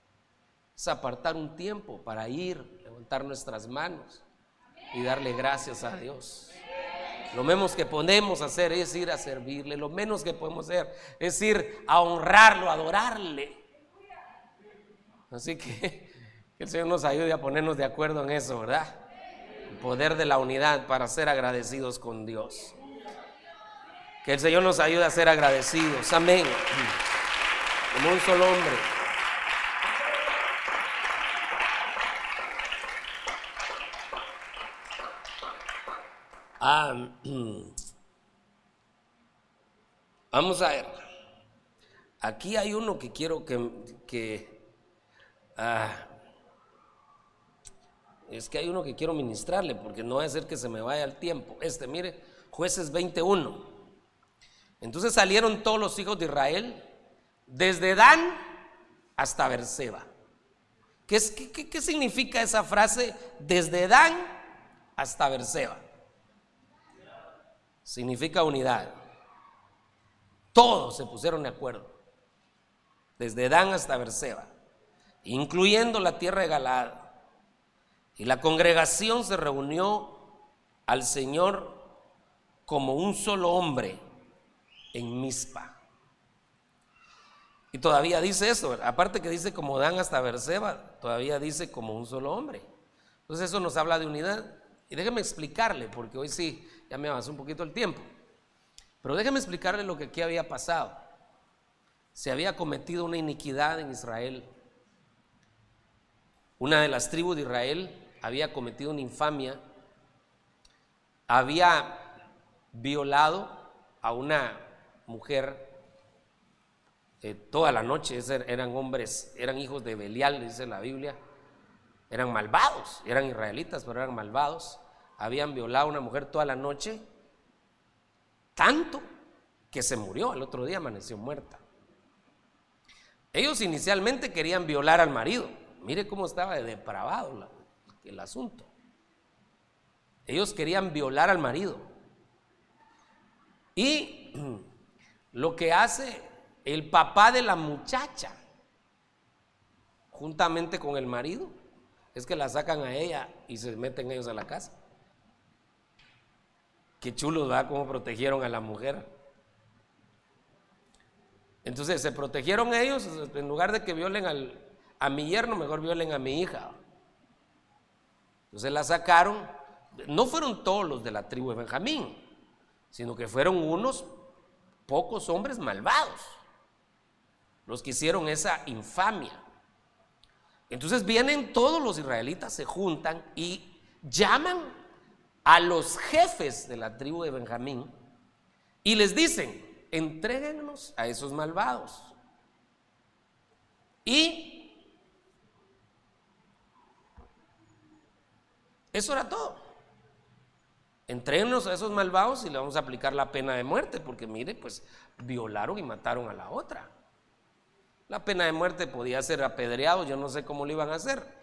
es apartar un tiempo para ir, levantar nuestras manos y darle gracias a Dios. Lo menos que podemos hacer es ir a servirle, lo menos que podemos hacer es ir a honrarlo, adorarle. Así que [laughs] que el Señor nos ayude a ponernos de acuerdo en eso, ¿verdad? El poder de la unidad para ser agradecidos con Dios. Que el Señor nos ayude a ser agradecidos. Amén. Como un solo hombre. Ah, [clears throat] vamos a ver. Aquí hay uno que quiero que, ah, es que hay uno que quiero ministrarle porque no va a ser que se me vaya el tiempo. Este, mire, jueces 21. Entonces salieron todos los hijos de Israel desde Dan hasta Berseba. ¿Qué, qué, qué significa esa frase desde Dan hasta Berseba? Significa unidad. Todos se pusieron de acuerdo, desde Dan hasta Berseba, incluyendo la tierra de Galaad. Y la congregación se reunió al Señor como un solo hombre en Mispa. Y todavía dice eso, aparte que dice como Dan hasta Berseba, todavía dice como un solo hombre. Entonces eso nos habla de unidad. Y déjeme explicarle, porque hoy sí, ya me avanzó un poquito el tiempo. Pero déjeme explicarle lo que aquí había pasado. Se había cometido una iniquidad en Israel. Una de las tribus de Israel había cometido una infamia. Había violado a una mujer eh, toda la noche. Eran hombres, eran hijos de Belial, dice la Biblia. Eran malvados, eran israelitas, pero eran malvados habían violado a una mujer toda la noche, tanto que se murió, al otro día amaneció muerta. Ellos inicialmente querían violar al marido. Mire cómo estaba de depravado el asunto. Ellos querían violar al marido. Y [clears throat] lo que hace el papá de la muchacha, juntamente con el marido, es que la sacan a ella y se meten ellos a la casa. Qué chulo, ¿verdad? Cómo protegieron a la mujer. Entonces se protegieron ellos, en lugar de que violen a mi yerno, mejor violen a mi hija. Entonces la sacaron. No fueron todos los de la tribu de Benjamín, sino que fueron unos pocos hombres malvados los que hicieron esa infamia. Entonces vienen todos los israelitas, se juntan y llaman a los jefes de la tribu de Benjamín y les dicen, entréguenos a esos malvados. Y eso era todo. Entréguenos a esos malvados y le vamos a aplicar la pena de muerte, porque mire, pues violaron y mataron a la otra. La pena de muerte podía ser apedreado, yo no sé cómo lo iban a hacer.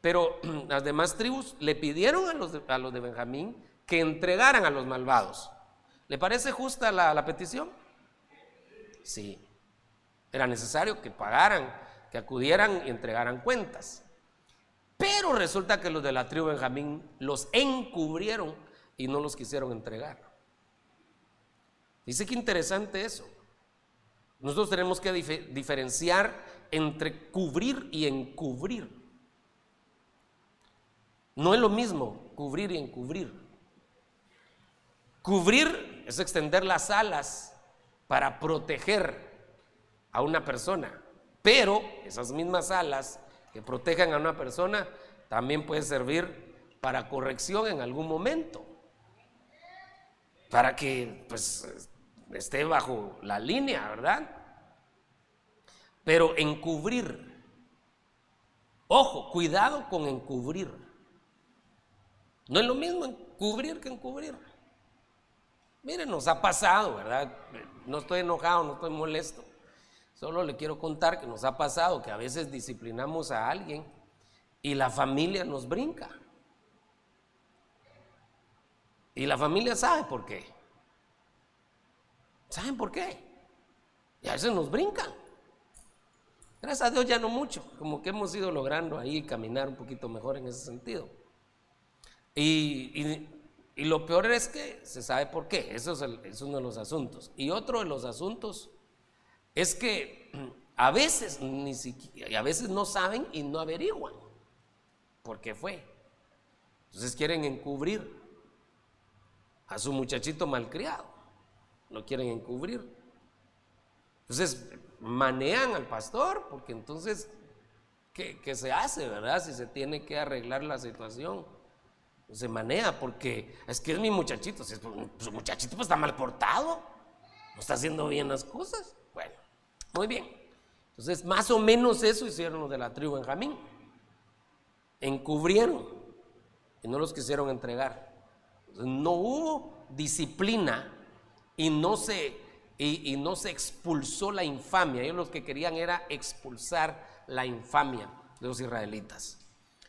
Pero [clears throat] las demás tribus le pidieron a los, de, a los de Benjamín que entregaran a los malvados. ¿Le parece justa la, petición? Sí. Era necesario que pagaran, que acudieran y entregaran cuentas. Pero resulta que los de la tribu Benjamín los encubrieron y no los quisieron entregar. Dice que interesante eso. Nosotros tenemos que diferenciar entre cubrir y encubrir. No es lo mismo cubrir y encubrir. Cubrir es extender las alas para proteger a una persona, pero esas mismas alas que protejan a una persona también pueden servir para corrección en algún momento, para que pues esté bajo la línea, ¿verdad? Pero encubrir, ojo, cuidado con encubrir. No es lo mismo encubrir que encubrir. Miren, nos ha pasado, ¿verdad? No estoy enojado, no estoy molesto. Solo le quiero contar que nos ha pasado que a veces disciplinamos a alguien y la familia nos brinca. Y la familia sabe por qué. ¿Saben por qué? Y a veces nos brincan. Gracias a Dios ya no mucho, como que hemos ido logrando ahí caminar un poquito mejor en ese sentido. Y, lo peor es que se sabe por qué, eso es, uno de los asuntos. Y otro de los asuntos es que [clears throat] a veces, ni siquiera, a veces no saben y no averiguan por qué fue. Entonces quieren encubrir a su muchachito malcriado, lo quieren encubrir. Entonces manean al pastor, porque entonces, ¿qué, ¿qué, se hace, verdad? Si se tiene que arreglar la situación se maneja porque es que es mi muchachito. Si su muchachito pues está mal portado, no está haciendo bien las cosas. Bueno, muy bien. Entonces, más o menos eso hicieron los de la tribu Benjamín. Encubrieron y no los quisieron entregar. no hubo disciplina y no se y, y, no se expulsó la infamia. Ellos lo que querían era expulsar la infamia de los israelitas.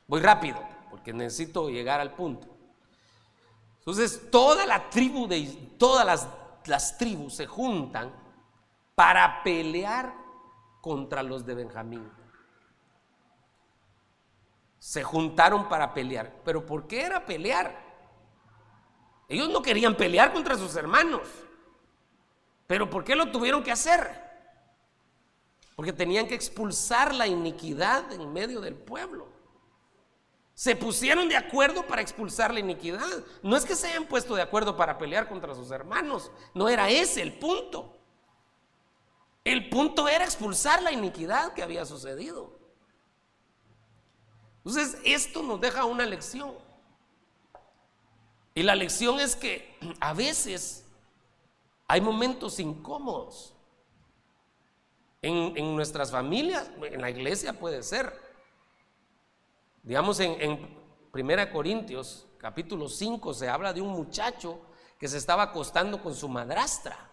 Voy rápido porque necesito llegar al punto. Entonces, toda la tribu de todas las, tribus se juntan para pelear contra los de Benjamín. Se juntaron para pelear. ¿Pero por qué era pelear? Ellos no querían pelear contra sus hermanos. ¿Pero por qué lo tuvieron que hacer? Porque tenían que expulsar la iniquidad en medio del pueblo. Se pusieron de acuerdo para expulsar la iniquidad. No es que se hayan puesto de acuerdo para pelear contra sus hermanos. No era ese el punto. El punto era expulsar la iniquidad que había sucedido. Entonces, esto nos deja una lección. Y la lección es que [clears throat] a veces hay momentos incómodos. En, en nuestras familias, en la iglesia puede ser. Digamos, en, en 1 Corintios, capítulo 5, se habla de un muchacho que se estaba acostando con su madrastra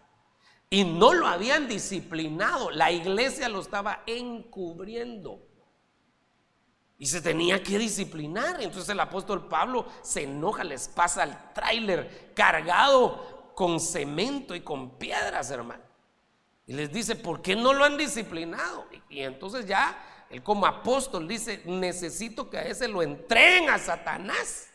y no lo habían disciplinado, la iglesia lo estaba encubriendo. Y se tenía que disciplinar. Entonces el apóstol Pablo se enoja, les pasa el tráiler cargado con cemento y con piedras, hermano. Y les dice, ¿por qué no lo han disciplinado? y entonces ya él como apóstol dice, necesito que a ese lo entreguen a Satanás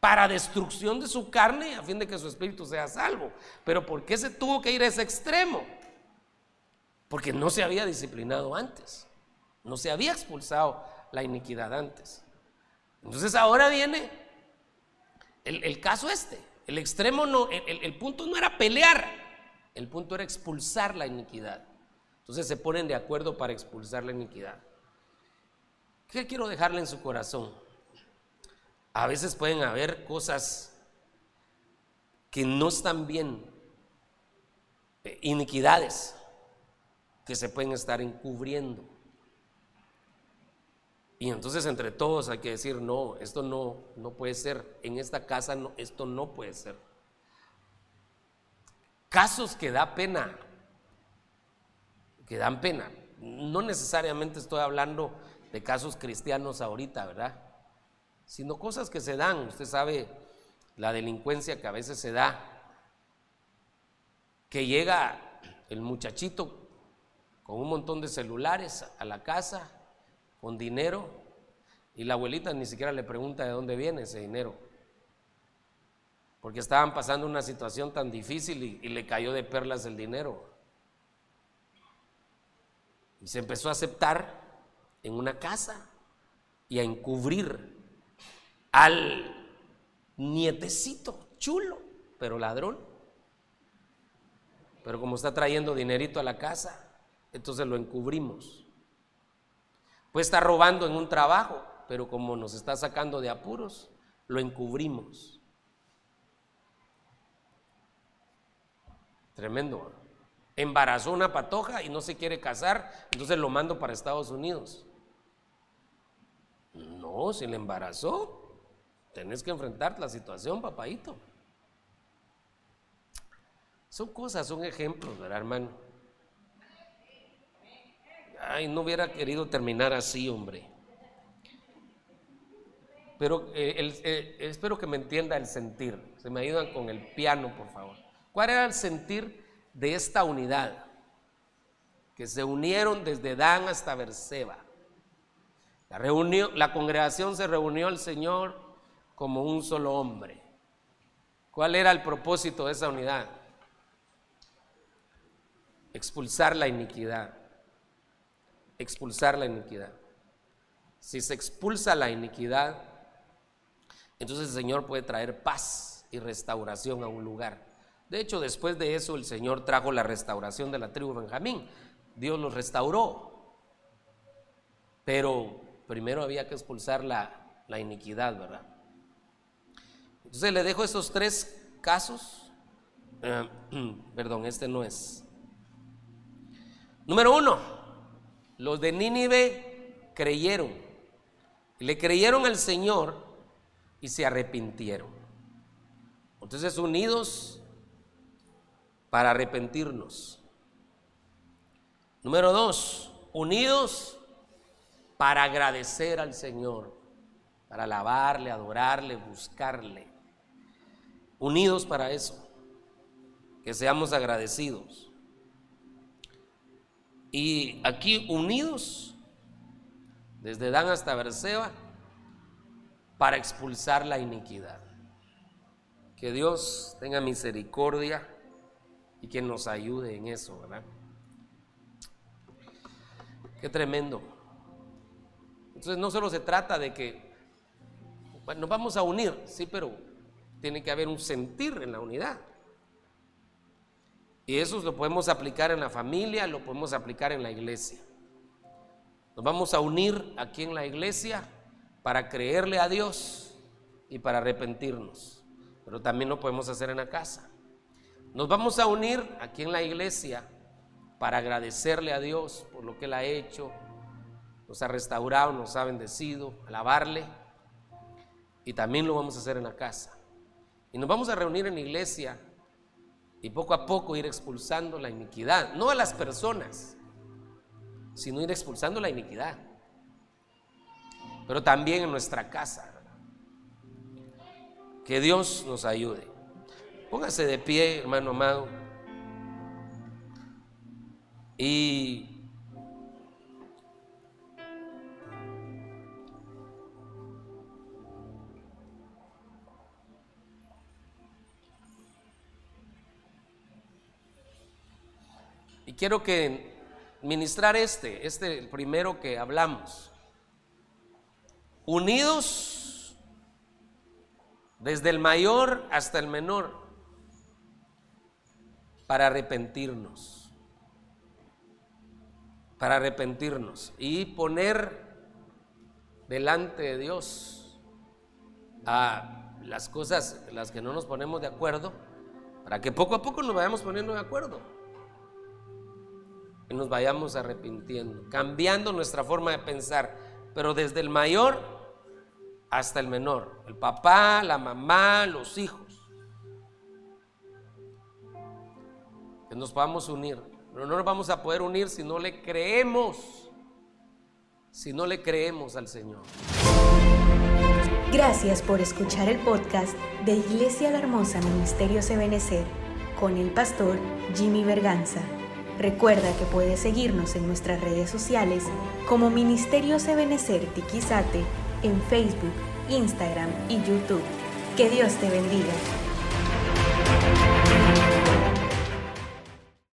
para destrucción de su carne a fin de que su espíritu sea salvo. Pero ¿por qué se tuvo que ir a ese extremo? Porque no se había disciplinado antes, no se había expulsado la iniquidad antes. Entonces ahora viene el, caso este. El extremo no, el punto no era pelear, el punto era expulsar la iniquidad. Entonces se ponen de acuerdo para expulsar la iniquidad. ¿Qué quiero dejarle en su corazón? A veces pueden haber cosas que no están bien, eh, iniquidades que se pueden estar encubriendo. Y entonces entre todos hay que decir, no, esto no, no puede ser, en esta casa no, esto no puede ser. Casos que da pena que dan pena. No necesariamente estoy hablando de casos cristianos ahorita, ¿verdad? Sino cosas que se dan. Usted sabe la delincuencia que a veces se da que llega el muchachito con un montón de celulares a la casa, con dinero, y la abuelita ni siquiera le pregunta de dónde viene ese dinero, porque estaban pasando una situación tan difícil y, y le cayó de perlas el dinero. Y se empezó a aceptar en una casa y a encubrir al nietecito chulo, pero ladrón. Pero como está trayendo dinerito a la casa, entonces lo encubrimos. Pues está robando en un trabajo, pero como nos está sacando de apuros, lo encubrimos. Tremendo embarazó una patoja y no se quiere casar, entonces lo mando para Estados Unidos. No, si le embarazó, tenés que enfrentar la situación, papadito. Son cosas, son ejemplos, ¿verdad, hermano? Ay, no hubiera querido terminar así, hombre. Pero eh, eh, espero que me entienda el sentir. Se me ayudan con el piano, por favor. ¿Cuál era el sentir de esta unidad, que se unieron desde Dan hasta Berseba. La, la congregación se reunió al Señor como un solo hombre. ¿Cuál era el propósito de esa unidad? Expulsar la iniquidad. Expulsar la iniquidad. Si se expulsa la iniquidad, entonces el Señor puede traer paz y restauración a un lugar. De hecho, después de eso el Señor trajo la restauración de la tribu Benjamín. Dios los restauró. Pero primero había que expulsar la, la iniquidad, ¿verdad? Entonces le dejo esos tres casos. Eh, [clears throat] perdón, este no es. Número uno, los de Nínive creyeron. Le creyeron al Señor y se arrepintieron. Entonces, unidos para arrepentirnos. Número dos, unidos para agradecer al Señor, para alabarle, adorarle, buscarle. Unidos para eso, que seamos agradecidos. Y aquí unidos, desde Dan hasta Berseba, para expulsar la iniquidad. Que Dios tenga misericordia y que nos ayude en eso, ¿verdad? Qué tremendo. Entonces no solo se trata de que nos vamos a unir, sí, pero tiene que haber un sentir en la unidad. Y eso lo podemos aplicar en la familia, lo podemos aplicar en la iglesia. Nos vamos a unir aquí en la iglesia para creerle a Dios y para arrepentirnos. Pero también lo podemos hacer en la casa. Nos vamos a unir aquí en la iglesia para agradecerle a Dios por lo que Él ha hecho, nos ha restaurado, nos ha bendecido, alabarle. Y también lo vamos a hacer en la casa. Y nos vamos a reunir en la iglesia y poco a poco ir expulsando la iniquidad, no a las personas, sino ir expulsando la iniquidad. Pero también en nuestra casa. Que Dios nos ayude. Póngase de pie, hermano amado. Y quiero que ministrar este, este el primero que hablamos. Unidos desde el mayor hasta el menor para arrepentirnos. Para arrepentirnos y poner delante de Dios a las cosas las que no nos ponemos de acuerdo, para que poco a poco nos vayamos poniendo de acuerdo y nos vayamos arrepintiendo, cambiando nuestra forma de pensar, pero desde el mayor hasta el menor, el papá, la mamá, los hijos. que nos podamos unir. Pero no nos vamos a poder unir si no le creemos, si no le creemos al Señor. Gracias por escuchar el podcast de Iglesia La Hermosa Ministerio Ebenecer con el pastor Jimmy Berganza. Recuerda que puedes seguirnos en nuestras redes sociales como Ministerio Ebenecer Tiquizate en Facebook, Instagram y YouTube. Que Dios te bendiga.